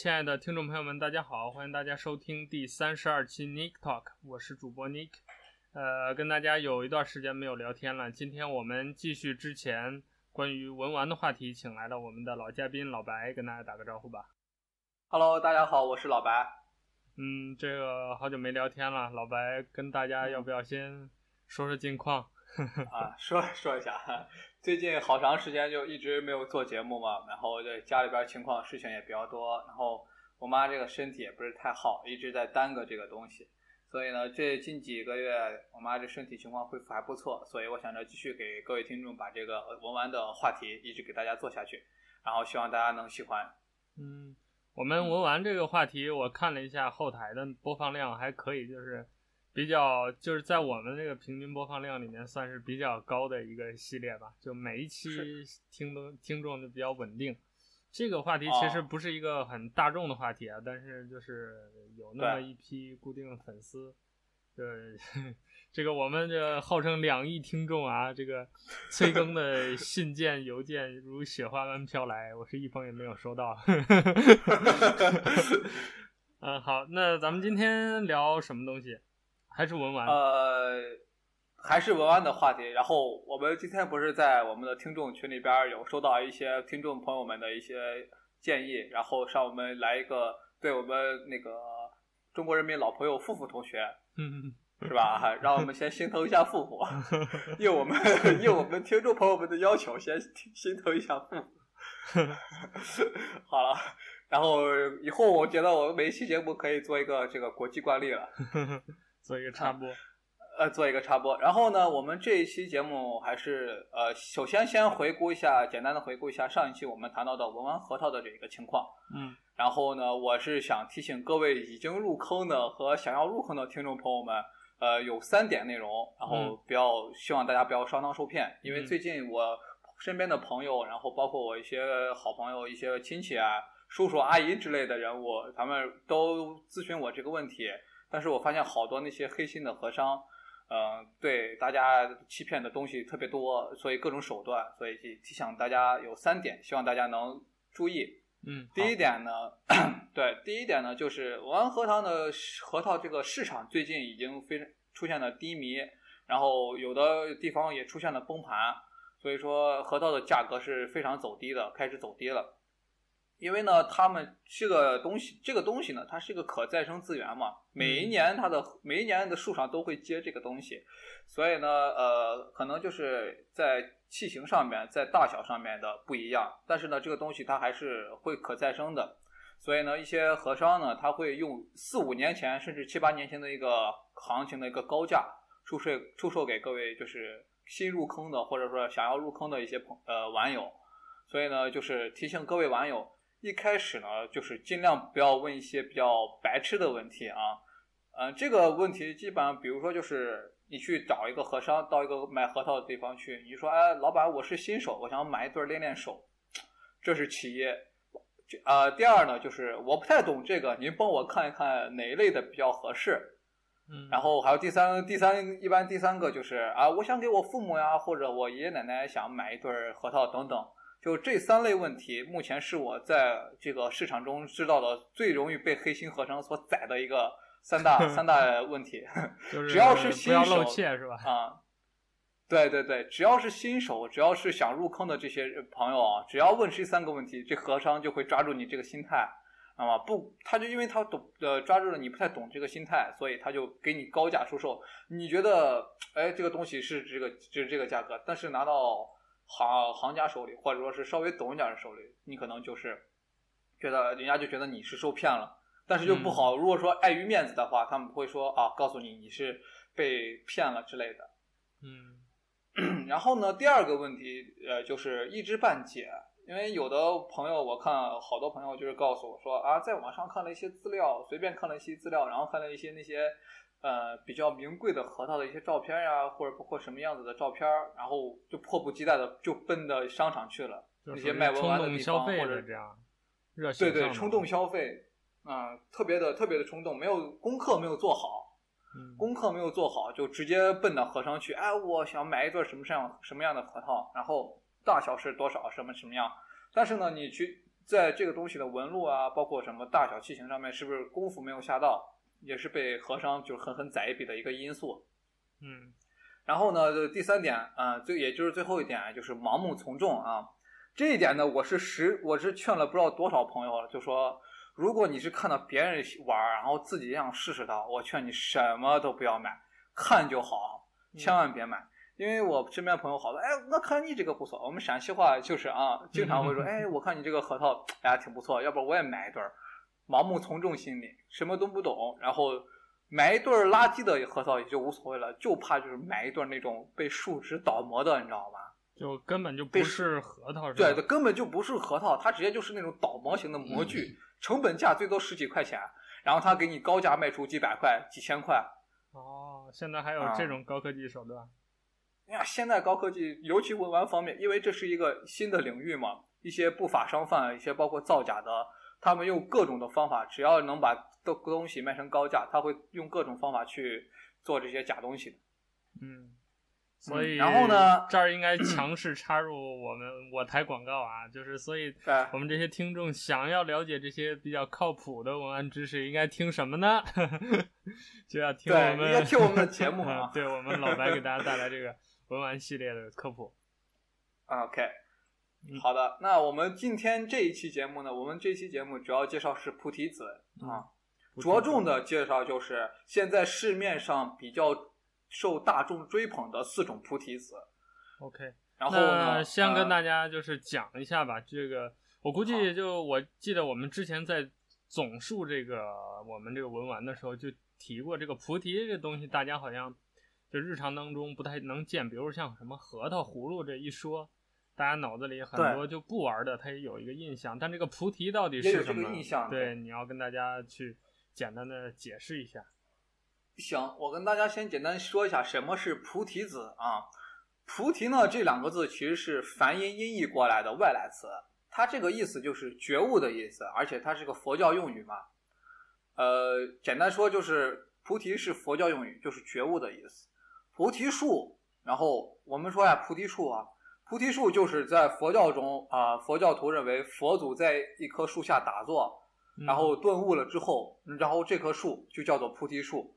亲爱的听众朋友们，大家好，欢迎大家收听第三十二期 Nick Talk，我是主播 Nick。呃，跟大家有一段时间没有聊天了，今天我们继续之前关于文玩的话题，请来了我们的老嘉宾老白，跟大家打个招呼吧。Hello，大家好，我是老白。嗯，这个好久没聊天了，老白跟大家要不要先说说近况？啊，说说一下，最近好长时间就一直没有做节目嘛，然后在家里边情况事情也比较多，然后我妈这个身体也不是太好，一直在耽搁这个东西，所以呢，这近几个月我妈这身体情况恢复还不错，所以我想着继续给各位听众把这个文玩的话题一直给大家做下去，然后希望大家能喜欢。嗯，我们文玩这个话题，我看了一下后台的播放量还可以，就是。比较就是在我们这个平均播放量里面算是比较高的一个系列吧，就每一期听都听众就比较稳定。这个话题其实不是一个很大众的话题啊，哦、但是就是有那么一批固定的粉丝，对，这个我们这号称两亿听众啊，这个催更的信件邮件如雪花般飘来，我是一封也没有收到。嗯，好，那咱们今天聊什么东西？还是文玩？呃，还是文玩的话题。然后我们今天不是在我们的听众群里边有收到一些听众朋友们的一些建议，然后让我们来一个对我们那个中国人民老朋友富富同学，嗯，是吧？让我们先心疼一下富富，应我们应我们听众朋友们的要求，先心疼一下富富。好了，然后以后我觉得我们每一期节目可以做一个这个国际惯例了。做一个插播，呃，做一个插播。然后呢，我们这一期节目还是呃，首先先回顾一下，简单的回顾一下上一期我们谈到的文玩核桃的这一个情况。嗯。然后呢，我是想提醒各位已经入坑的和想要入坑的听众朋友们，呃，有三点内容，然后不要、嗯、希望大家不要上当受骗，因为最近我身边的朋友，然后包括我一些好朋友、一些亲戚啊、叔叔阿姨之类的人物，他们都咨询我这个问题。但是我发现好多那些黑心的和商，嗯、呃，对大家欺骗的东西特别多，所以各种手段，所以提醒大家有三点，希望大家能注意。嗯，第一点呢，对，第一点呢就是文玩核桃的核桃这个市场最近已经非常出现了低迷，然后有的地方也出现了崩盘，所以说核桃的价格是非常走低的，开始走低了。因为呢，他们这个东西，这个东西呢，它是一个可再生资源嘛，每一年它的每一年的树上都会结这个东西，所以呢，呃，可能就是在器型上面，在大小上面的不一样，但是呢，这个东西它还是会可再生的，所以呢，一些和商呢，他会用四五年前甚至七八年前的一个行情的一个高价出售出售给各位，就是新入坑的或者说想要入坑的一些朋呃网友，所以呢，就是提醒各位网友。一开始呢，就是尽量不要问一些比较白痴的问题啊，嗯、呃，这个问题基本上，比如说就是你去找一个和商，到一个买核桃的地方去，你说，哎，老板，我是新手，我想买一对练练手，这是其一，啊、呃，第二呢，就是我不太懂这个，您帮我看一看哪一类的比较合适，嗯，然后还有第三，第三一般第三个就是啊，我想给我父母呀，或者我爷爷奶奶想买一对核桃等等。就这三类问题，目前是我在这个市场中知道的最容易被黑心和商所宰的一个三大 三大问题。只要是新手，不要露怯是吧？啊，对对对，只要是新手，只要是想入坑的这些朋友啊，只要问这三个问题，这和商就会抓住你这个心态，啊嘛不，他就因为他懂呃抓住了你不太懂这个心态，所以他就给你高价出售。你觉得哎这个东西是这个就是这个价格，但是拿到。行行家手里，或者说是稍微懂一点的手里，你可能就是觉得人家就觉得你是受骗了，但是就不好。如果说碍于面子的话，他们不会说啊，告诉你你是被骗了之类的。嗯，然后呢，第二个问题呃就是一知半解，因为有的朋友我看好多朋友就是告诉我说啊，在网上看了一些资料，随便看了一些资料，然后看了一些那些。呃，比较名贵的核桃的一些照片呀，或者包括什么样子的照片，然后就迫不及待的就奔到商场去了，那些卖文玩的地方或者这样，热对对，冲动消费，啊、呃，特别的特别的冲动，没有功课没有做好，嗯、功课没有做好就直接奔到和商去，哎，我想买一对什么什么样什么样的核桃，然后大小是多少，什么什么样，但是呢，你去在这个东西的纹路啊，包括什么大小器型上面，是不是功夫没有下到，也是被和商就狠狠宰一笔的一个因素。嗯，然后呢，第三点啊，最、呃、也就是最后一点，就是盲目从众啊。这一点呢，我是实我是劝了不知道多少朋友了，就说如果你是看到别人玩，然后自己想试试它，我劝你什么都不要买，看就好，千万别买。嗯因为我身边朋友好多，哎，我看你这个不错。我们陕西话就是啊，经常会说，哎，我看你这个核桃，哎，挺不错，要不然我也买一对儿。盲目从众心理，什么都不懂，然后买一对儿垃圾的核桃也就无所谓了，就怕就是买一对儿那种被树脂倒模的，你知道吗？就根本就不是核桃？对，它根本就不是核桃，它直接就是那种倒模型的模具，嗯、成本价最多十几块钱，然后他给你高价卖出几百块、几千块。哦，现在还有这种高科技手段。嗯呀，现在高科技，尤其文玩方面，因为这是一个新的领域嘛，一些不法商贩，一些包括造假的，他们用各种的方法，只要能把东东西卖成高价，他会用各种方法去做这些假东西。嗯，所以、嗯、然后呢，这儿应该强势插入我们我台广告啊，就是所以我们这些听众想要了解这些比较靠谱的文玩知识，应该听什么呢？就要听我们，对，应该听我们的节目啊，对我们老白给大家带来这个。文玩系列的科普，OK，好的，那我们今天这一期节目呢，我们这期节目主要介绍是菩提子啊，着重的介绍就是现在市面上比较受大众追捧的四种菩提子。OK，然后呢，先跟大家就是讲一下吧，这个我估计就我记得我们之前在总述这个我们这个文玩的时候就提过这个菩提这东西，大家好像。就日常当中不太能见，比如像什么核桃、葫芦这一说，大家脑子里很多就不玩的，他也有一个印象。但这个菩提到底是什么？对，对，你要跟大家去简单的解释一下。行，我跟大家先简单说一下什么是菩提子啊。菩提呢，这两个字其实是梵音音译过来的外来词，它这个意思就是觉悟的意思，而且它是个佛教用语嘛。呃，简单说就是菩提是佛教用语，就是觉悟的意思。菩提树，然后我们说呀，菩提树啊，菩提树就是在佛教中啊、呃，佛教徒认为佛祖在一棵树下打坐，然后顿悟了之后，然后这棵树就叫做菩提树。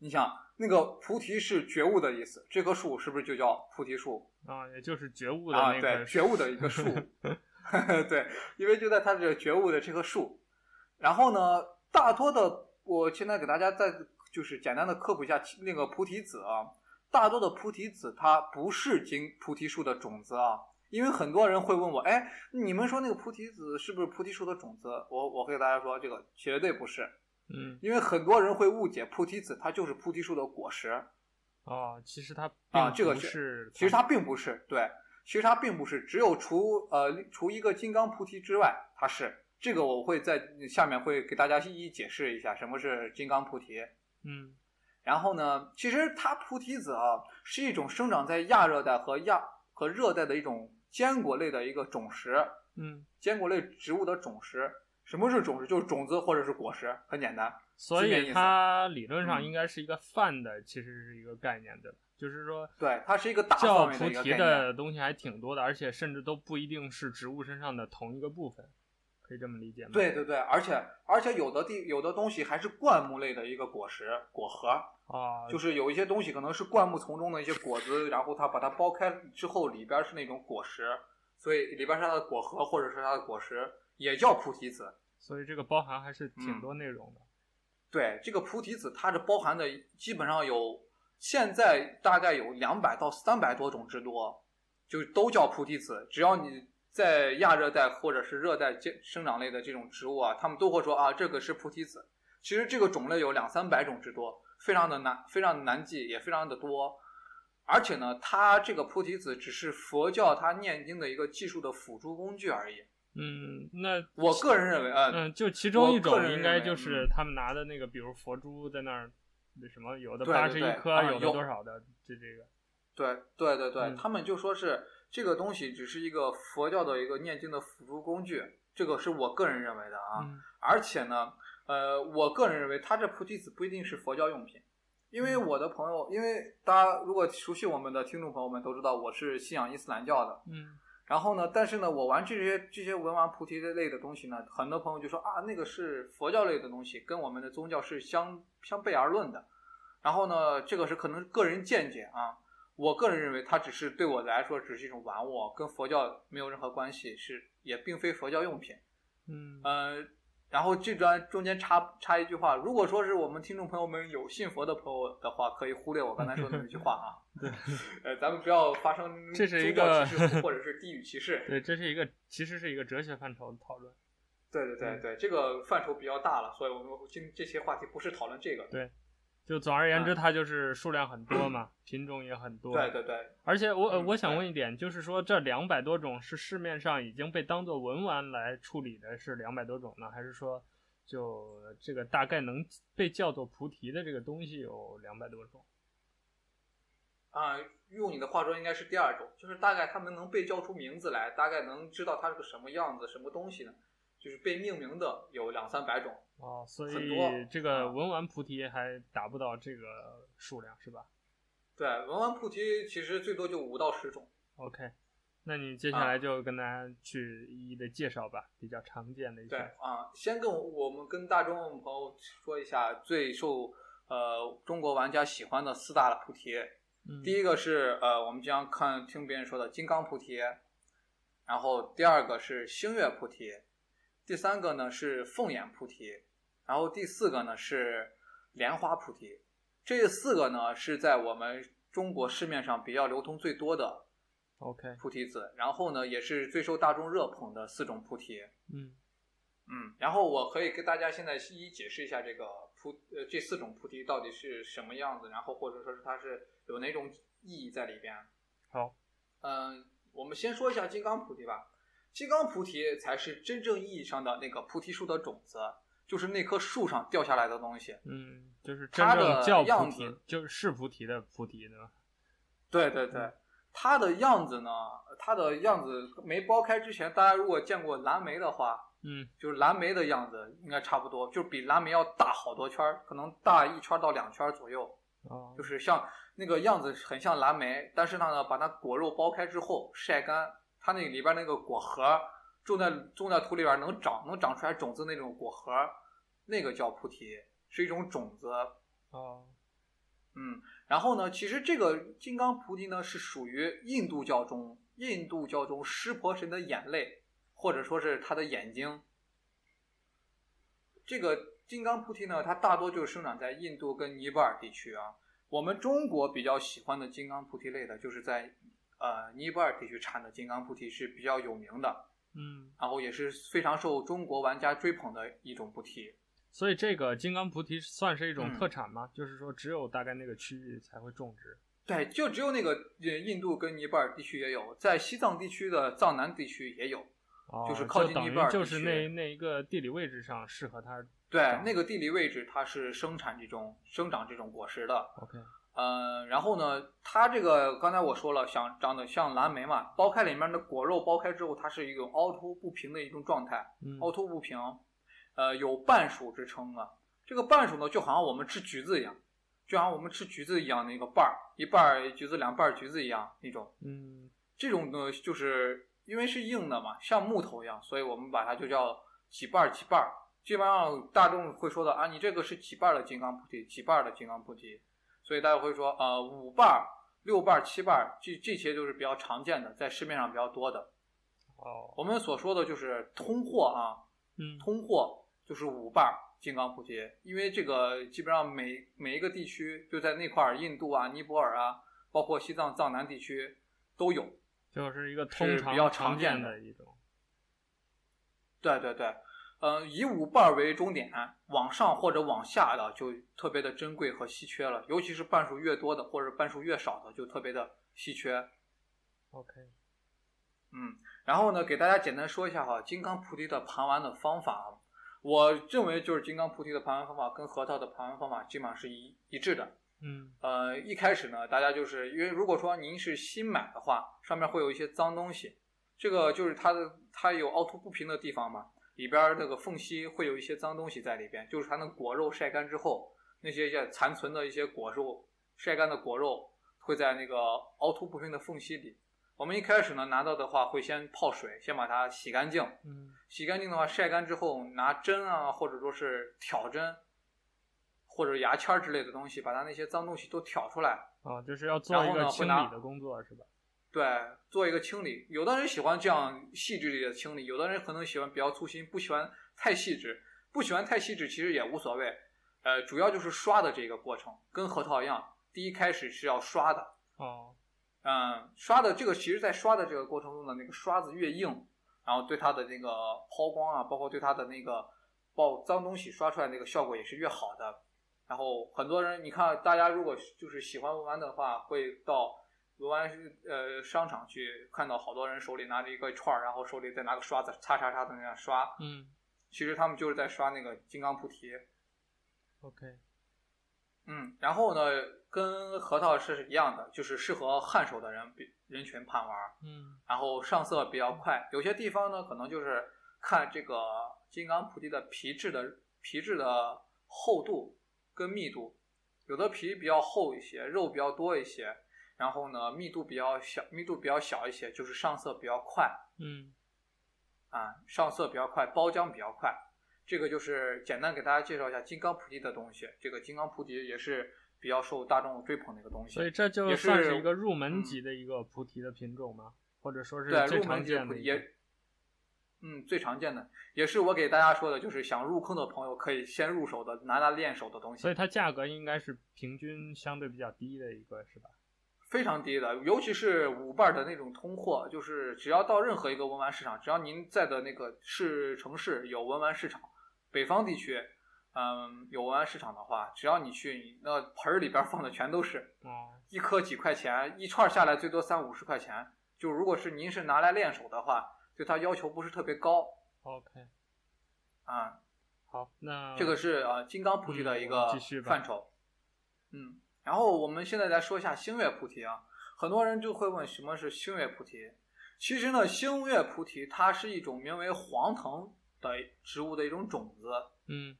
你想，那个菩提是觉悟的意思，这棵树是不是就叫菩提树啊？也就是觉悟的那对，觉悟的一个树。对，因为就在它这个觉悟的这棵树。然后呢，大多的，我现在给大家再就是简单的科普一下那个菩提子啊。大多的菩提子它不是经菩提树的种子啊，因为很多人会问我，哎，你们说那个菩提子是不是菩提树的种子？我我会给大家说，这个绝对不是，嗯，因为很多人会误解菩提子它就是菩提树的果实，哦，其实它啊这个是，其实它并不是，对，其实它并不是，只有除呃除一个金刚菩提之外，它是。这个我会在下面会给大家一一解释一下什么是金刚菩提，嗯。然后呢，其实它菩提子啊，是一种生长在亚热带和亚和热带的一种坚果类的一个种实。嗯，坚果类植物的种实。什么是种实？就是种子或者是果实，很简单。所以它理论上应该是一个泛的，嗯、其实是一个概念对吧，就是说，对，它是一个大叫菩提的东西还挺多的，而且甚至都不一定是植物身上的同一个部分。可以这么理解吗？对对对，而且而且有的地有的东西还是灌木类的一个果实果核啊，就是有一些东西可能是灌木丛中的一些果子，然后它把它剥开之后里边是那种果实，所以里边是它的果核或者是它的果实，也叫菩提子。所以这个包含还是挺多内容的。嗯、对，这个菩提子它是包含的基本上有现在大概有两百到三百多种之多，就都叫菩提子，只要你。在亚热带或者是热带生长类的这种植物啊，他们都会说啊，这个是菩提子。其实这个种类有两三百种之多，非常的难，非常的难记，也非常的多。而且呢，它这个菩提子只是佛教它念经的一个技术的辅助工具而已。嗯，那我个人认为啊，嗯，就其中一种应该就是他们拿的那个，比如佛珠在那儿，那什么有的八十一颗，有的多少的，就这个。对对对对，嗯、他们就说是。这个东西只是一个佛教的一个念经的辅助工具，这个是我个人认为的啊。嗯、而且呢，呃，我个人认为，它这菩提子不一定是佛教用品，因为我的朋友，因为大家如果熟悉我们的听众朋友们都知道，我是信仰伊斯兰教的。嗯。然后呢，但是呢，我玩这些这些文玩菩提类的东西呢，很多朋友就说啊，那个是佛教类的东西，跟我们的宗教是相相悖而论的。然后呢，这个是可能个人见解啊，我个人认为它只是对我来说只是一种玩物，跟佛教没有任何关系，是也并非佛教用品。嗯呃。然后这段中间插插一句话，如果说是我们听众朋友们有信佛的朋友的话，可以忽略我刚才说的那句话啊。对，呃，咱们不要发生这是一个或者是地域歧视。对，这是一个其实是一个哲学范畴的讨论。对对对对，这个范畴比较大了，所以我们今这些话题不是讨论这个。对。就总而言之，它就是数量很多嘛，嗯、品种也很多。对对对。而且我、呃、我想问一点，就是说这两百多种是市面上已经被当做文玩来处理的是两百多种呢，还是说就这个大概能被叫做菩提的这个东西有两百多种？啊，用你的话说，应该是第二种，就是大概他们能被叫出名字来，大概能知道它是个什么样子、什么东西呢？就是被命名的有两三百种。哦，所以这个文玩菩提还达不到这个数量，是吧？对，文玩菩提其实最多就五到十种。OK，那你接下来就跟大家去一一的介绍吧，啊、比较常见的一些。对啊，先跟我们跟大众朋友说一下最受呃中国玩家喜欢的四大的菩提。嗯、第一个是呃我们经常看听别人说的金刚菩提，然后第二个是星月菩提，第三个呢是凤眼菩提。然后第四个呢是莲花菩提，这四个呢是在我们中国市面上比较流通最多的，OK 菩提子然后呢也是最受大众热捧的四种菩提。嗯嗯，然后我可以跟大家现在一一解释一下这个菩呃这四种菩提到底是什么样子，然后或者说是它是有哪种意义在里边。好，嗯，我们先说一下金刚菩提吧。金刚菩提才是真正意义上的那个菩提树的种子。就是那棵树上掉下来的东西，嗯，就是真正叫菩提，就是是菩提的菩提，对吧？对对对，它的样子呢，它的样子没剥开之前，大家如果见过蓝莓的话，嗯，就是蓝莓的样子应该差不多，就比蓝莓要大好多圈，可能大一圈到两圈左右，哦，就是像那个样子很像蓝莓，但是呢，把它果肉剥开之后晒干，它那里边那个果核。种在种在土里边能长能长出来种子那种果核，那个叫菩提，是一种种子。哦，嗯，然后呢，其实这个金刚菩提呢是属于印度教中印度教中湿婆神的眼泪，或者说是他的眼睛。这个金刚菩提呢，它大多就生长在印度跟尼泊尔地区啊。我们中国比较喜欢的金刚菩提类的，就是在呃尼泊尔地区产的金刚菩提是比较有名的。嗯，然后也是非常受中国玩家追捧的一种菩提，所以这个金刚菩提算是一种特产吗？嗯、就是说只有大概那个区域才会种植？对，就只有那个印度跟尼泊尔地区也有，在西藏地区的藏南地区也有，哦、就是靠近尼泊尔地区，就是那那一个地理位置上适合它。对，那个地理位置它是生产这种生长这种果实的。OK。嗯，然后呢，它这个刚才我说了，想长得像蓝莓嘛，剥开里面的果肉，剥开之后，它是一种凹凸不平的一种状态，嗯、凹凸不平，呃，有半熟之称啊。这个半熟呢，就好像我们吃橘子一样，就好像我们吃橘子一样的一个瓣儿，一半儿橘子，两瓣儿橘子一样那种。嗯，这种呢，就是因为是硬的嘛，像木头一样，所以我们把它就叫几瓣几瓣儿。基本上大众会说的啊，你这个是几瓣的金刚菩提，几瓣的金刚菩提。所以大家会说，呃，五瓣、六瓣、七瓣，这这些就是比较常见的，在市面上比较多的。哦，我们所说的就是通货啊，嗯，通货就是五瓣金刚菩提，因为这个基本上每每一个地区就在那块儿，印度啊、尼泊尔啊，包括西藏藏南地区都有，就是一个通常比较常见的一种。对对对。嗯，以五瓣为终点，往上或者往下的就特别的珍贵和稀缺了，尤其是瓣数越多的或者瓣数越少的就特别的稀缺。OK，嗯，然后呢，给大家简单说一下哈，金刚菩提的盘玩的方法，我认为就是金刚菩提的盘玩方法跟核桃的盘玩方法基本上是一一致的。嗯，呃，一开始呢，大家就是因为如果说您是新买的话，上面会有一些脏东西，这个就是它的它有凹凸不平的地方嘛。里边那个缝隙会有一些脏东西在里边，就是它那果肉晒干之后，那些些残存的一些果肉，晒干的果肉会在那个凹凸不平的缝隙里。我们一开始呢拿到的话，会先泡水，先把它洗干净。嗯，洗干净的话，晒干之后，拿针啊，或者说是挑针，或者牙签之类的东西，把它那些脏东西都挑出来。啊，就是要做一个清理的工作，是吧？对，做一个清理。有的人喜欢这样细致里的清理，有的人可能喜欢比较粗心，不喜欢太细致。不喜欢太细致，其实也无所谓。呃，主要就是刷的这个过程，跟核桃一样，第一开始是要刷的。哦。嗯，刷的这个，其实，在刷的这个过程中呢，那个刷子越硬，然后对它的那个抛光啊，包括对它的那个爆脏东西刷出来那个效果也是越好的。然后很多人，你看，大家如果就是喜欢文玩的话，会到文玩呃商场去，看到好多人手里拿着一个串儿，然后手里再拿个刷子，擦擦擦的那样刷。嗯，其实他们就是在刷那个金刚菩提。OK。嗯，然后呢，跟核桃是一样的，就是适合汗手的人人群盘玩。嗯，然后上色比较快，有些地方呢，可能就是看这个金刚菩提的皮质的皮质的厚度跟密度，有的皮比较厚一些，肉比较多一些，然后呢，密度比较小，密度比较小一些，就是上色比较快。嗯，啊，上色比较快，包浆比较快。这个就是简单给大家介绍一下金刚菩提的东西。这个金刚菩提也是比较受大众追捧的一个东西。所以这就算是一个入门级的一个菩提的品种吗？嗯、或者说是最常见的？也，嗯，最常见的，也是我给大家说的，就是想入坑的朋友可以先入手的，拿来练手的东西。所以它价格应该是平均相对比较低的一个，是吧？非常低的，尤其是五瓣的那种通货，就是只要到任何一个文玩市场，只要您在的那个市城市有文玩市场。北方地区，嗯，有文玩市场的话，只要你去，你那盆儿里边放的全都是，一颗几块钱，一串下来最多三五十块钱。就如果是您是拿来练手的话，对它要求不是特别高。OK，啊，好，那这个是啊金刚菩提的一个范畴。嗯，然后我们现在来说一下星月菩提啊，很多人就会问什么是星月菩提？其实呢，星月菩提它是一种名为黄藤。的植物的一种种子，嗯，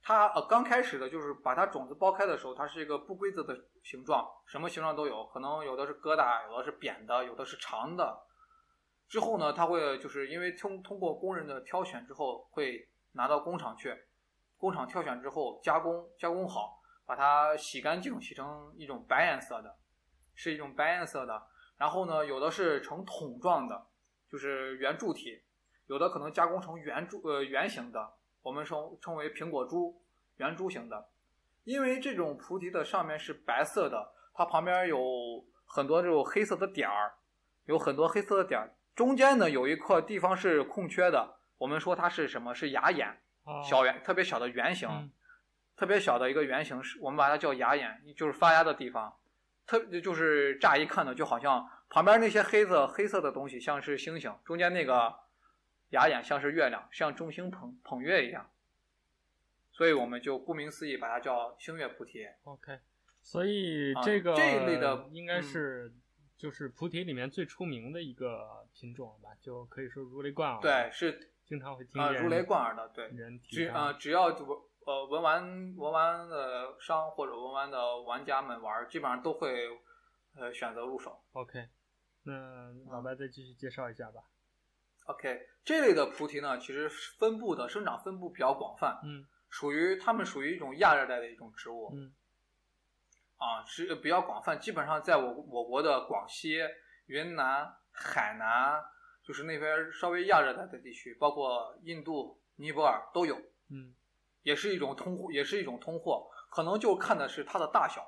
它呃刚开始的就是把它种子剥开的时候，它是一个不规则的形状，什么形状都有，可能有的是疙瘩，有的是扁的，有的是长的。之后呢，它会就是因为通通过工人的挑选之后，会拿到工厂去，工厂挑选之后加工，加工好，把它洗干净，洗成一种白颜色的，是一种白颜色的。然后呢，有的是呈桶状的，就是圆柱体。有的可能加工成圆柱呃圆形的，我们称称为苹果珠，圆珠形的。因为这种菩提的上面是白色的，它旁边有很多这种黑色的点儿，有很多黑色的点儿。中间呢有一块地方是空缺的，我们说它是什么？是牙眼，小圆特别小的圆形，嗯、特别小的一个圆形，是我们把它叫牙眼，就是发芽的地方。特就是乍一看呢，就好像旁边那些黑色黑色的东西像是星星，中间那个。牙眼像是月亮，像众星捧捧月一样，所以我们就顾名思义把它叫星月菩提。OK，所以这个、啊、这一类的应该是就是菩提里面最出名的一个品种吧，嗯、就可以说如雷贯耳。对，是经常会听啊，如雷贯耳的。对，人只啊、呃，只要文呃文玩文玩的商或者文玩的玩家们玩，基本上都会呃选择入手。OK，那老白再继续介绍一下吧。OK，这类的菩提呢，其实分布的生长分布比较广泛，嗯，属于它们属于一种亚热带的一种植物，嗯，啊，是比较广泛，基本上在我我国的广西、云南、海南，就是那边稍微亚热带的地区，包括印度、尼泊尔都有，嗯，也是一种通货，也是一种通货，可能就看的是它的大小，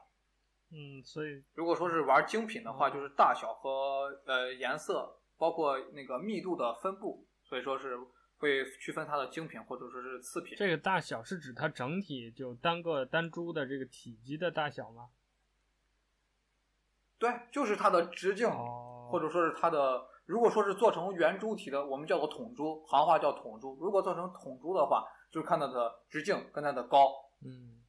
嗯，所以如果说是玩精品的话，就是大小和呃颜色。包括那个密度的分布，所以说是会区分它的精品或者说是次品。这个大小是指它整体就单个单珠的这个体积的大小吗？对，就是它的直径，哦、或者说是它的，如果说是做成圆珠体的，我们叫做筒珠，行话叫筒珠。如果做成筒珠的话，就是看它的直径跟它的高。嗯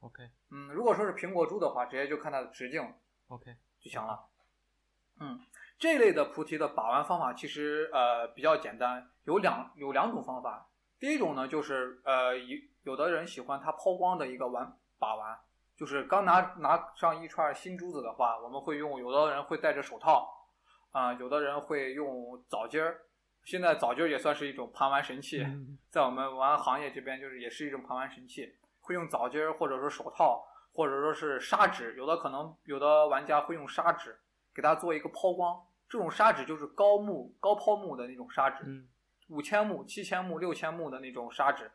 ，OK。嗯，如果说是苹果珠的话，直接就看它的直径，OK 就行了。嗯。这类的菩提的把玩方法其实呃比较简单，有两有两种方法。第一种呢就是呃有有的人喜欢它抛光的一个玩把玩，就是刚拿拿上一串新珠子的话，我们会用，有的人会戴着手套，啊、呃，有的人会用澡巾儿。现在澡巾儿也算是一种盘玩神器，嗯、在我们玩行业这边，就是也是一种盘玩神器。会用澡巾儿，或者说手套，或者说是砂纸，有的可能有的玩家会用砂纸给它做一个抛光。这种砂纸就是高木、高抛木的那种砂纸，嗯、五千目、七千目、六千目的那种砂纸，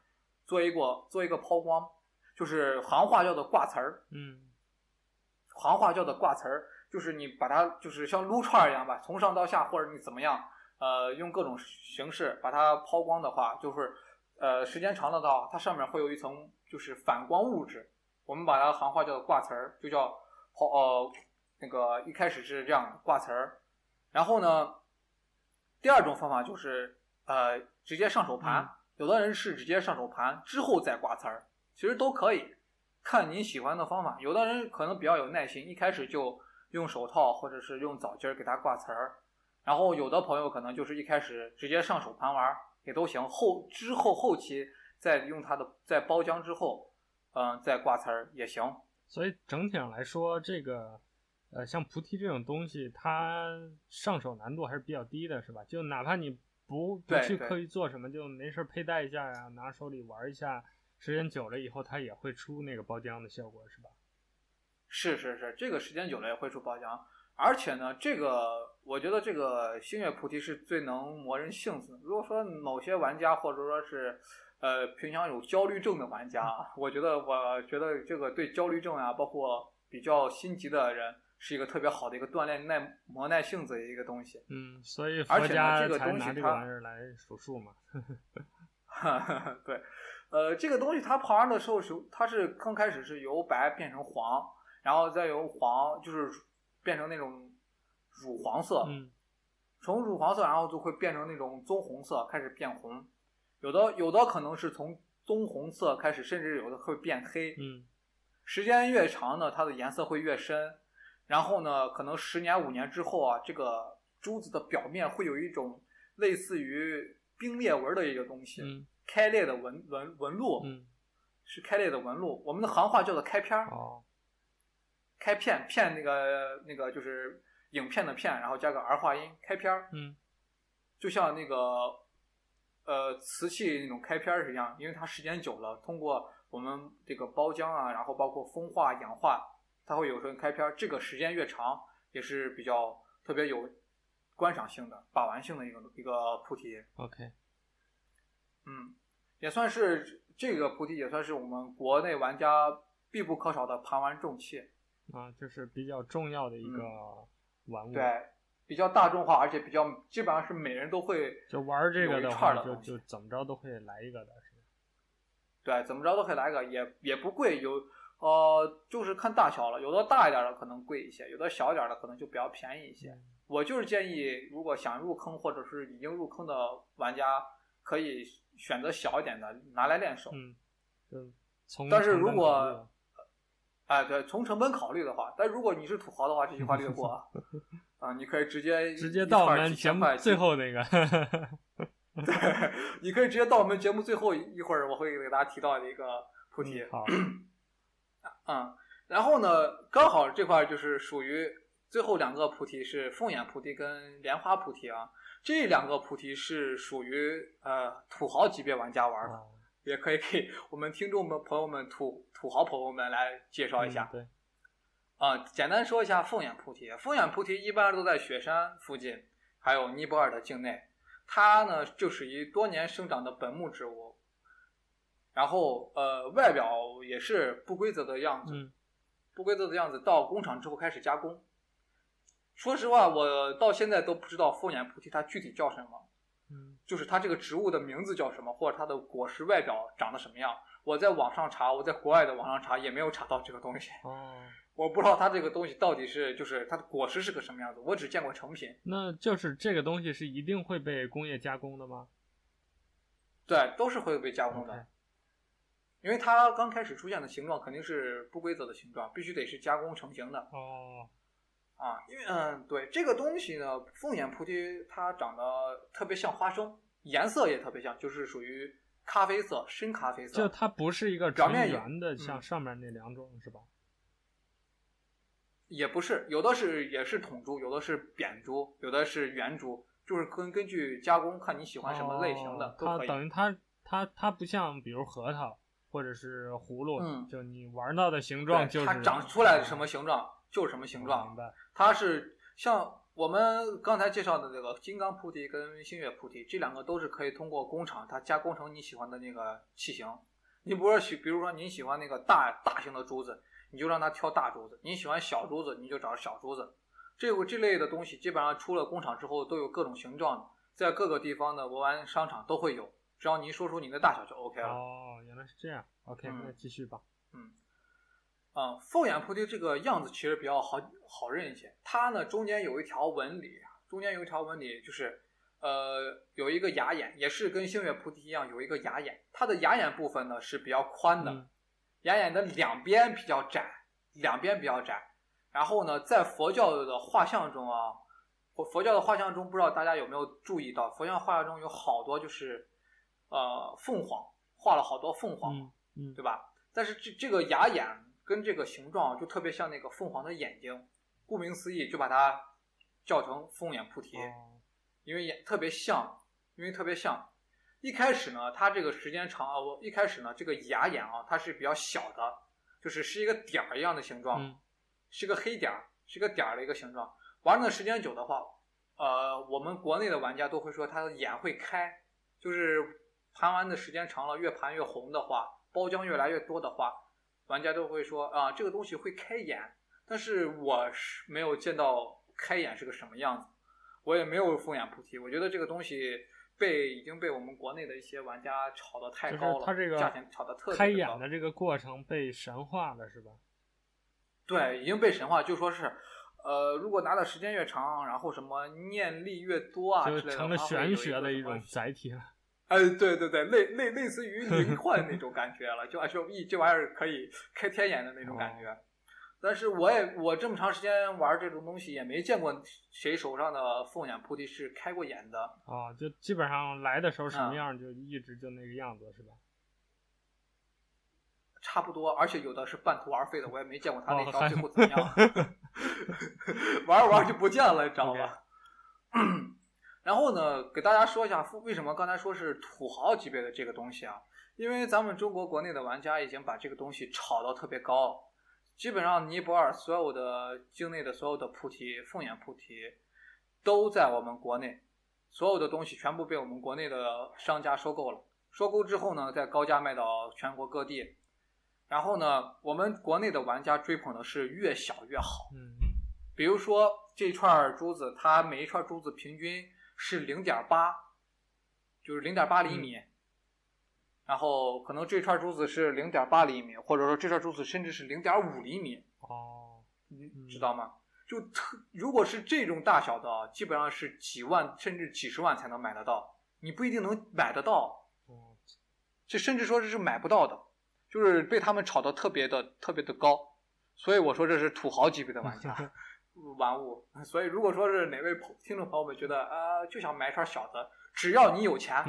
做一个做一个抛光，就是行话叫做挂瓷儿。嗯，行话叫做挂瓷儿，就是你把它就是像撸串儿一样吧，从上到下，或者你怎么样。呃，用各种形式把它抛光的话，就是，呃，时间长了的话，它上面会有一层就是反光物质，我们把它行话叫做挂瓷儿，就叫抛呃那个一开始是这样挂瓷儿，然后呢，第二种方法就是呃直接上手盘，有的人是直接上手盘之后再挂瓷儿，其实都可以，看您喜欢的方法，有的人可能比较有耐心，一开始就用手套或者是用澡巾儿给它挂瓷儿。然后有的朋友可能就是一开始直接上手盘玩也都行，后之后后期再用它的在包浆之后，嗯、呃，再挂瓷儿也行。所以整体上来说，这个呃像菩提这种东西，它上手难度还是比较低的，是吧？就哪怕你不不去刻意做什么，就没事佩戴一下呀，拿手里玩一下，时间久了以后，它也会出那个包浆的效果，是吧？是是是，这个时间久了也会出包浆。而且呢，这个我觉得这个星月菩提是最能磨人性子。如果说某些玩家或者说是，呃，平常有焦虑症的玩家，我觉得我觉得这个对焦虑症啊，包括比较心急的人，是一个特别好的一个锻炼耐磨耐性子的一个东西。嗯，所以佛家才拿这个玩意儿来数数嘛。对，呃，这个东西它泡完的时候是，它是刚开始是由白变成黄，然后再由黄就是。变成那种乳黄色，嗯，从乳黄色，然后就会变成那种棕红色，开始变红。有的有的可能是从棕红色开始，甚至有的会变黑。嗯，时间越长呢，它的颜色会越深。然后呢，可能十年五年之后啊，这个珠子的表面会有一种类似于冰裂纹的一个东西，嗯，开裂的纹纹纹路，嗯，是开裂的纹路。我们的行话叫做开片儿。哦。开片片那个那个就是影片的片，然后加个儿化音，开片儿，嗯，就像那个呃瓷器那种开片儿是一样，因为它时间久了，通过我们这个包浆啊，然后包括风化氧化，它会有时候开片儿，这个时间越长，也是比较特别有观赏性的、把玩性的一个一个菩提。OK，嗯，也算是这个菩提也算是我们国内玩家必不可少的盘玩重器。啊，就是比较重要的一个玩物，嗯、对，比较大众化，而且比较基本上是每人都会就玩这个的话，就就怎么着都会来一个的，是？对，怎么着都可以来一个，也也不贵，有呃，就是看大小了，有的大一点的可能贵一些，有的小一点的可能就比较便宜一些。嗯、我就是建议，如果想入坑或者是已经入坑的玩家，可以选择小一点的拿来练手。嗯，但是如果哎，对，从成本考虑的话，但如果你是土豪的话，这句话略过啊。啊，你可以直接直接到我们节目最后那个。对，你可以直接到我们节目最后一会儿，我会给大家提到的一个菩提。嗯、好。嗯，然后呢，刚好这块就是属于最后两个菩提是凤眼菩提跟莲花菩提啊，这两个菩提是属于呃土豪级别玩家玩的。哦也可以给我们听众们、朋友们、土土豪朋友们来介绍一下。嗯、对，啊、呃，简单说一下凤眼菩提。凤眼菩提一般都在雪山附近，还有尼泊尔的境内。它呢就属于多年生长的本木植物，然后呃外表也是不规则的样子，嗯、不规则的样子。到工厂之后开始加工。说实话，我到现在都不知道凤眼菩提它具体叫什么。嗯，就是它这个植物的名字叫什么，或者它的果实外表长得什么样？我在网上查，我在国外的网上查也没有查到这个东西。哦，我不知道它这个东西到底是就是它的果实是个什么样子，我只见过成品。那就是这个东西是一定会被工业加工的吗？对，都是会被加工的，Okay. 因为它刚开始出现的形状肯定是不规则的形状，必须得是加工成型的。哦。啊，因为嗯，对这个东西呢，凤眼菩提它长得特别像花生，颜色也特别像，就是属于咖啡色，深咖啡色。就它不是一个表面圆的，像上面那两种、嗯、是吧？也不是，有的是也是桶珠，有的是扁珠，有的是圆珠，就是根根据加工看你喜欢什么类型的、哦、都可以。它等于它它它不像比如核桃或者是葫芦，嗯，就你玩到的形状就是它长出来什么形状、嗯、就是什么形状。明白。它是像我们刚才介绍的这个金刚菩提跟星月菩提，这两个都是可以通过工厂它加工成你喜欢的那个器型。你不是喜，比如说您喜欢那个大大型的珠子，你就让它挑大珠子；你喜欢小珠子，你就找小珠子。这个这类的东西基本上出了工厂之后都有各种形状的，在各个地方的文玩商场都会有。只要您说出您的大小就 OK 了。哦，原来是这样。OK，那、嗯、继续吧。嗯，啊、嗯，凤眼菩提这个样子其实比较好好认一些。它呢中间有一条纹理，中间有一条纹理就是。呃，有一个牙眼，也是跟星月菩提一样，有一个牙眼。它的牙眼部分呢是比较宽的，嗯、牙眼的两边比较窄，两边比较窄。然后呢，在佛教的画像中啊，佛佛教的画像中，不知道大家有没有注意到，佛教画像中有好多就是呃凤凰，画了好多凤凰，嗯嗯、对吧？但是这这个牙眼跟这个形状就特别像那个凤凰的眼睛，顾名思义，就把它叫成凤眼菩提。哦因为也特别像，因为特别像。一开始呢，它这个时间长啊，我一开始呢，这个牙眼啊，它是比较小的，就是是一个点儿一样的形状，嗯、是个黑点儿，是个点儿的一个形状。玩的时间久的话，呃，我们国内的玩家都会说它的眼会开，就是盘玩的时间长了，越盘越红的话，包浆越来越多的话，玩家都会说啊、呃，这个东西会开眼。但是我是没有见到开眼是个什么样子。我也没有凤眼菩提，我觉得这个东西被已经被我们国内的一些玩家炒得太高了，它这个价钱炒得特别高。开眼的这个过程被神化了，是吧？对，已经被神化，就说是，呃，如果拿的时间越长，然后什么念力越多啊之类的，就成了玄学的一种载体了。哎，对对对，类类类似于灵 幻那种感觉了，就就一这玩意儿可以开天眼的那种感觉。哦但是我也我这么长时间玩这种东西，也没见过谁手上的凤眼菩提是开过眼的啊，就基本上来的时候什么样，就一直就那个样子，嗯、是吧？差不多，而且有的是半途而废的，我也没见过他那条最后怎么样，哦、玩着玩着就不见了，你知道吧. 然后呢，给大家说一下为什么刚才说是土豪级别的这个东西啊？因为咱们中国国内的玩家已经把这个东西炒到特别高。基本上，尼泊尔所有的境内的所有的菩提、凤眼菩提，都在我们国内。所有的东西全部被我们国内的商家收购了。收购之后呢，再高价卖到全国各地。然后呢，我们国内的玩家追捧的是越小越好。嗯。比如说这串珠子，它每一串珠子平均是零点八，就是零点八厘米。嗯然后可能这串珠子是零点八厘米，或者说这串珠子甚至是零点五厘米。哦，你知道吗？就特如果是这种大小的，基本上是几万甚至几十万才能买得到，你不一定能买得到。哦，这甚至说这是买不到的，就是被他们炒得特别的特别的高。所以我说这是土豪级别的玩家 玩物。所以如果说是哪位朋听众朋友们觉得啊、呃，就想买一串小的。只要你有钱，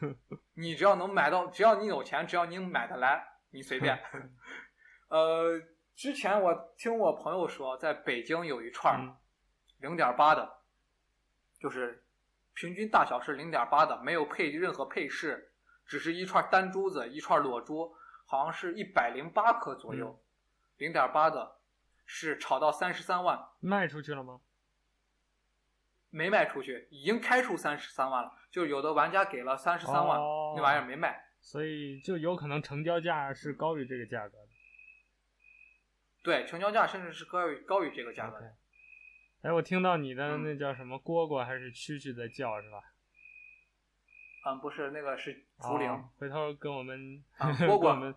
你只要能买到，只要你有钱，只要你买得来，你随便。呃，之前我听我朋友说，在北京有一串零点八的，就是平均大小是零点八的，没有配任何配饰，只是一串单珠子，一串裸珠，好像是一百零八颗左右，零点八的，是炒到三十三万，卖出去了吗？没卖出去，已经开出三十三万了。就有的玩家给了三十三万，哦，那玩意儿没卖，所以就有可能成交价是高于这个价格的。对，成交价甚至是高于高于这个价格的。Okay. 哎，我听到你的那叫什么蝈蝈还是蛐蛐在叫是吧？嗯，不是，那个是竹灵。哦，回头跟我们 蝈蝈，我们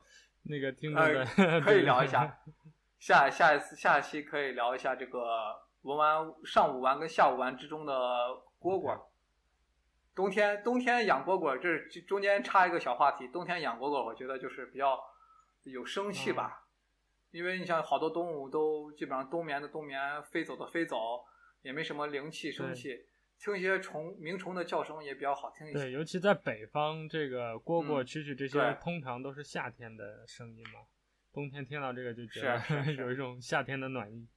那个听众的，呃、可以聊一下。下下一次下一期可以聊一下这个。文玩上午玩跟下午玩之中的蝈蝈，冬天冬天养蝈蝈，这是中间插一个小话题。冬天养蝈蝈，我觉得就是比较有生气吧，因为你像好多动物都基本上冬眠的冬眠，飞走的飞走，也没什么灵气生气，听一些虫鸣虫的叫声也比较好听一些。对，尤其在北方，这个蝈蝈、蛐蛐这些、嗯、通常都是夏天的声音嘛，冬天听到这个就觉得 有一种夏天的暖意。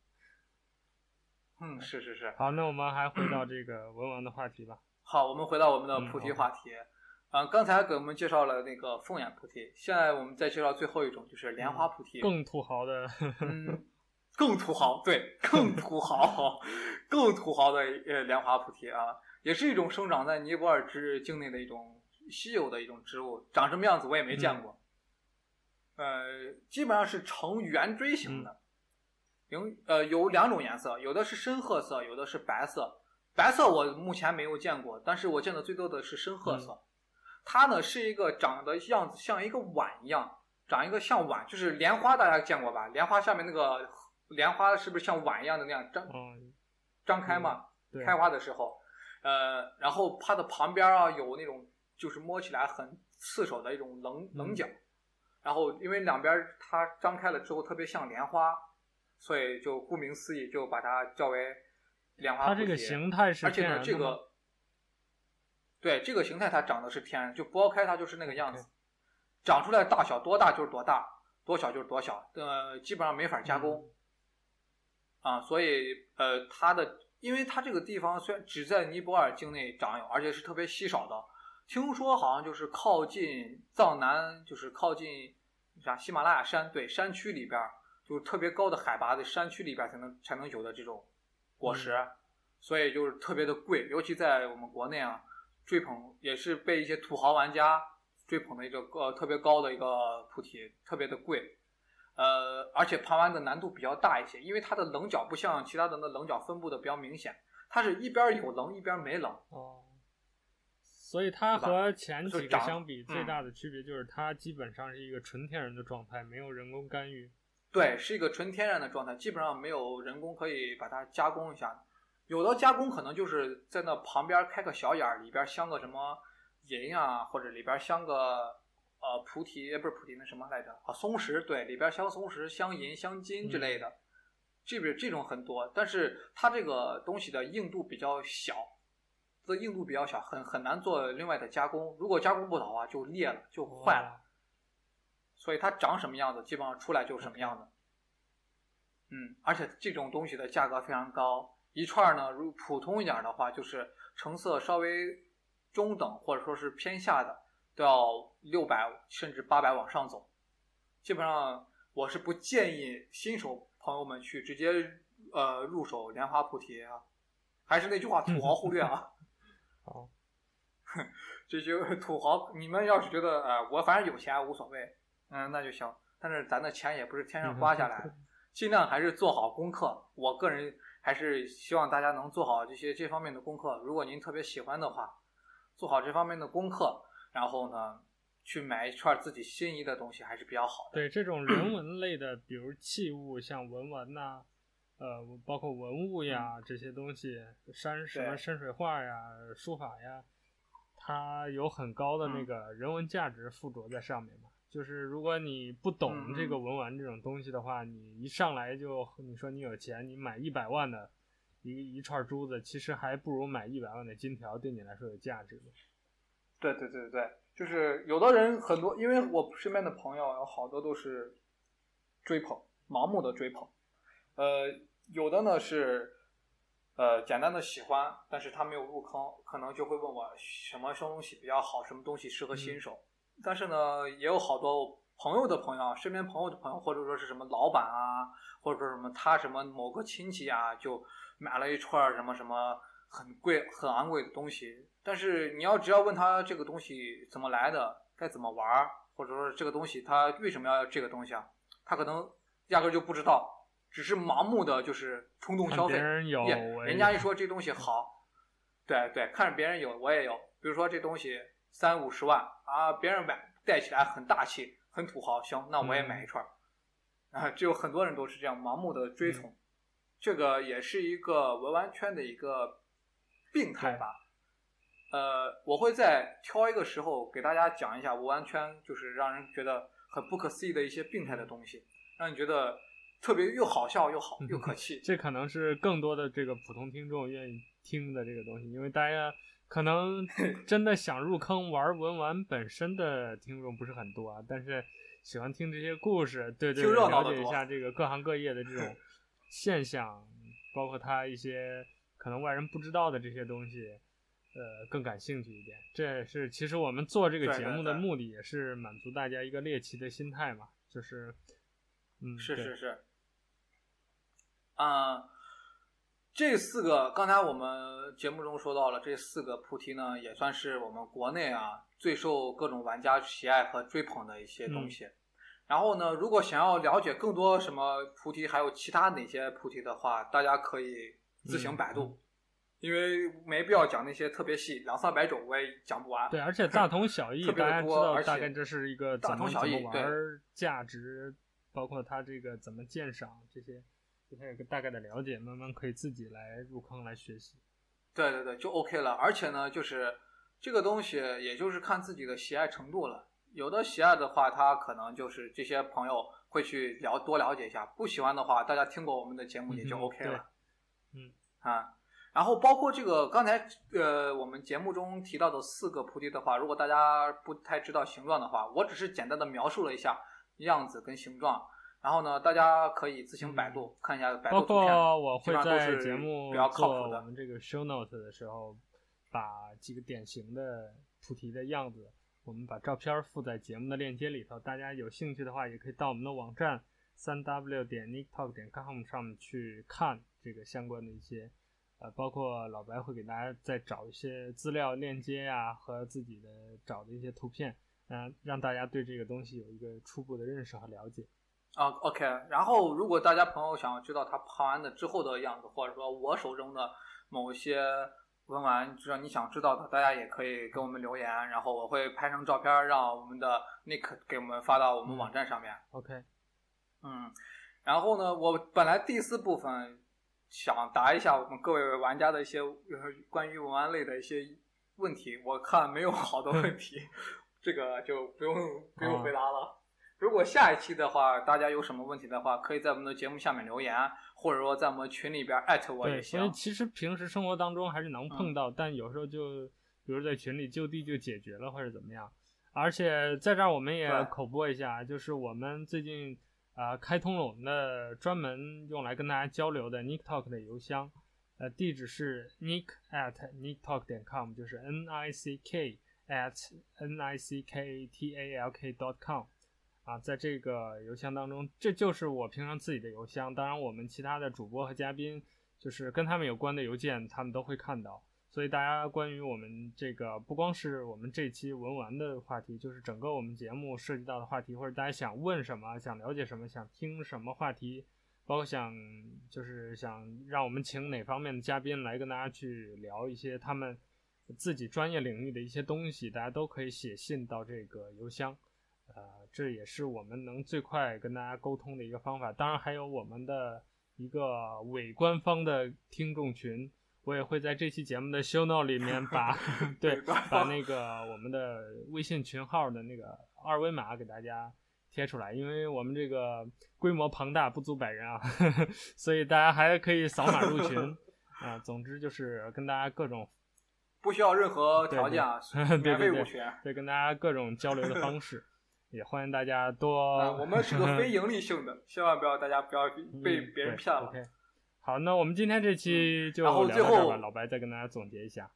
嗯，是是是。好，那我们还回到这个文玩的话题吧。好，我们回到我们的菩提话题。嗯，嗯，刚才给我们介绍了那个凤眼菩提，现在我们再介绍最后一种，就是莲花菩提。嗯、更土豪的。嗯，更土豪，对，更 土豪，更土豪的呃莲花菩提啊，也是一种生长在尼泊尔之境内的一种稀有的一种植物，长什么样子我也没见过。嗯、呃，基本上是呈圆锥形的。嗯有呃有两种颜色，有的是深褐色，有的是白色。白色我目前没有见过，但是我见的最多的是深褐色。嗯、它呢是一个长得样子像一个碗一样，长一个像碗，就是莲花大家见过吧？莲花下面那个莲花是不是像碗一样的那样张、嗯、张开嘛？嗯、开花的时候，呃，然后它的旁边啊有那种就是摸起来很刺手的一种棱棱角，嗯、然后因为两边它张开了之后特别像莲花。所以就顾名思义，就把它叫为莲花。它这个形态是。而且呢，这个对这个形态它长得是天然，就剥开它就是那个样子长出来大小多大就是多大，多小就是多小，呃，基本上没法加工。嗯、啊，所以呃，它的，因为它这个地方虽然只在尼泊尔境内长有，而且是特别稀少的，听说好像就是靠近藏南，就是靠近啥喜马拉雅山，对，山区里边。就是特别高的海拔的山区里边才能才能有的这种果实，嗯、所以就是特别的贵，尤其在我们国内啊，追捧也是被一些土豪玩家追捧的一个呃特别高的一个菩提，特别的贵，呃，而且盘玩的难度比较大一些，因为它的棱角不像其他的那棱角分布的比较明显，它是一边有棱一边没棱。哦，所以它和前几个相比最大的区别就是它基本上是一个纯天然的状态，没有人工干预。对，是一个纯天然的状态，基本上没有人工可以把它加工一下。有的加工可能就是在那旁边开个小眼儿，里边镶个什么银啊，或者里边镶个呃菩提，不是菩提，那什么来着？啊，松石，对，里边镶松石、镶银、镶金之类的，这边这种很多。但是它这个东西的硬度比较小，这硬度比较小，很很难做另外的加工。如果加工不好的话，就裂了，就坏了。所以它长什么样子，基本上出来就是什么样子。嗯，而且这种东西的价格非常高，一串呢，如普通一点的话，就是成色稍微中等或者说是偏下的，都要六百甚至八百往上走。基本上我是不建议新手朋友们去直接呃入手莲花菩提啊。还是那句话，土豪 忽略啊。好，这些土豪，你们要是觉得呃我反正有钱无所谓。嗯，那就行。但是咱的钱也不是天上刮下来，尽量还是做好功课。我个人还是希望大家能做好这些这方面的功课。如果您特别喜欢的话，做好这方面的功课，然后呢，去买一串自己心仪的东西还是比较好的。对，这种人文类的，比如器物，像文玩呐、啊，呃，包括文物呀、嗯、这些东西，山什么山水画呀、书法呀，它有很高的那个人文价值附着在上面嘛。就是如果你不懂这个文玩这种东西的话，嗯、你一上来就你说你有钱，你买一百万的一一串珠子，其实还不如买一百万的金条对你来说有价值。对对对对，就是有的人很多，因为我身边的朋友有好多都是追捧，盲目的追捧。呃，有的呢是呃简单的喜欢，但是他没有入坑，可能就会问我什么东西比较好，什么东西适合新手。嗯但是呢，也有好多朋友的朋友，身边朋友的朋友，或者说是什么老板啊，或者说什么他什么某个亲戚啊，就买了一串什么什么很贵、很昂贵的东西。但是你要只要问他这个东西怎么来的，该怎么玩，或者说这个东西他为什么要这个东西啊，他可能压根就不知道，只是盲目的就是冲动消费。别人有，人家一说这东西好，对对，看着别人有我也有，比如说这东西。三五十万啊！别人买戴起来很大气，很土豪。行，那我也买一串。嗯、啊，就有很多人都是这样盲目的追从，嗯、这个也是一个文玩圈的一个病态吧。呃，我会在挑一个时候给大家讲一下文玩圈，就是让人觉得很不可思议的一些病态的东西，让你觉得特别又好笑又好又可气。这可能是更多的这个普通听众愿意听的这个东西，因为大家。可能 真的想入坑玩文玩本身的听众不是很多啊，但是喜欢听这些故事，对对，对，了解一下这个各行各业的这种 现象，包括他一些可能外人不知道的这些东西，呃，更感兴趣一点。这也是其实我们做这个节目的目的，也是满足大家一个猎奇的心态嘛，就是，嗯，是是是，啊、呃，这四个刚才我们节目中说到了，这四个菩提呢，也算是我们国内啊最受各种玩家喜爱和追捧的一些东西。嗯然后呢，如果想要了解更多什么菩提，还有其他哪些菩提的话，大家可以自行百度，嗯、因为没必要讲那些特别细，两三百种我也讲不完。对，而且大同小异，大家知道大概这是一个怎么大同小异，怎么玩，价值，包括它这个怎么鉴赏这些，对它有个大概的了解，慢慢可以自己来入坑来学习。对对对，就 OK 了。而且呢，就是这个东西，也就是看自己的喜爱程度了。有的喜爱的话，他可能就是这些朋友会去了多了解一下；不喜欢的话，大家听过我们的节目也就 OK 了。嗯，啊，然后包括这个刚才呃我们节目中提到的四个菩提的话，如果大家不太知道形状的话，我只是简单的描述了一下样子跟形状。然后呢，大家可以自行百度、嗯、看一下百度。包括我会在节目做我们这个 show note 的时候，把几个典型的菩提的样子。我们把照片附在节目的链接里头，大家有兴趣的话，也可以到我们的网站三 w 点 nicktalk 点 com 上面去看这个相关的一些，呃，包括老白会给大家再找一些资料链接呀、啊，和自己的找的一些图片，嗯、呃，让大家对这个东西有一个初步的认识和了解。啊，OK。然后，如果大家朋友想要知道他爬完的之后的样子，或者说我手中的某一些。文玩，只要你想知道的，大家也可以给我们留言，然后我会拍成照片，让我们的 Nick 给我们发到我们网站上面。嗯、OK，嗯，然后呢，我本来第四部分想答一下我们各位玩家的一些关于文玩类的一些问题，我看没有好多问题，这个就不用不用回答了。哦如果下一期的话，大家有什么问题的话，可以在我们的节目下面留言，或者说在我们群里边艾特我也行。其实平时生活当中还是能碰到，嗯、但有时候就，比如在群里就地就解决了，或者怎么样。而且在这儿我们也口播一下，就是我们最近啊、呃、开通了我们的专门用来跟大家交流的 Nick Talk 的邮箱，呃，地址是 nick at nicktalk 点 com，就是 n i c k at n i c k t a l k dot com。啊，在这个邮箱当中，这就是我平常自己的邮箱。当然，我们其他的主播和嘉宾，就是跟他们有关的邮件，他们都会看到。所以，大家关于我们这个，不光是我们这期文玩的话题，就是整个我们节目涉及到的话题，或者大家想问什么、想了解什么、想听什么话题，包括想就是想让我们请哪方面的嘉宾来跟大家去聊一些他们自己专业领域的一些东西，大家都可以写信到这个邮箱。呃，这也是我们能最快跟大家沟通的一个方法。当然，还有我们的一个伪官方的听众群，我也会在这期节目的 show note 里面把 对把那个我们的微信群号的那个二维码给大家贴出来。因为我们这个规模庞大，不足百人啊，呵呵，所以大家还可以扫码入群 啊、呃。总之就是跟大家各种不需要任何条件啊，免费入群，对，跟大家各种交流的方式。也欢迎大家多、啊。我们是个 非盈利性的，千万不要大家不要被别人骗了。好，那我们今天这期就聊到这吧。然后最后，老白再跟大家总结一下。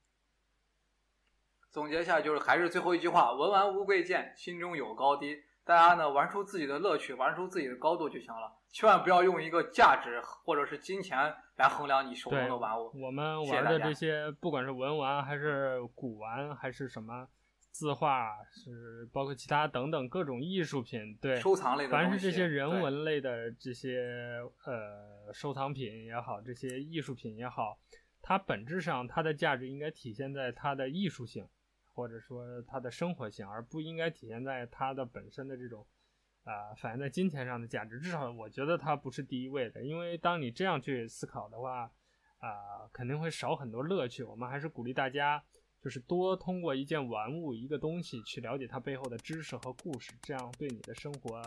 总结一下就是还是最后一句话：文玩无贵贱，心中有高低。大家呢玩出自己的乐趣，玩出自己的高度就行了。千万不要用一个价值或者是金钱来衡量你手中的玩物。我们玩的这些，不管是文玩还是古玩还是什么。字画是包括其他等等各种艺术品，对，收藏类的，凡是这些人文类的这些呃收藏品也好，这些艺术品也好，它本质上它的价值应该体现在它的艺术性，或者说它的生活性，而不应该体现在它的本身的这种啊、呃、反映在金钱上的价值。至少我觉得它不是第一位的，因为当你这样去思考的话，啊、呃，肯定会少很多乐趣。我们还是鼓励大家。就是多通过一件玩物、一个东西去了解它背后的知识和故事，这样对你的生活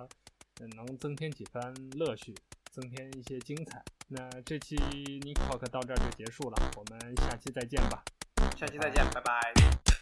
能增添几番乐趣，增添一些精彩。那这期 Nick Talk 到这儿就结束了，我们下期再见吧。下期再见，拜拜。拜拜。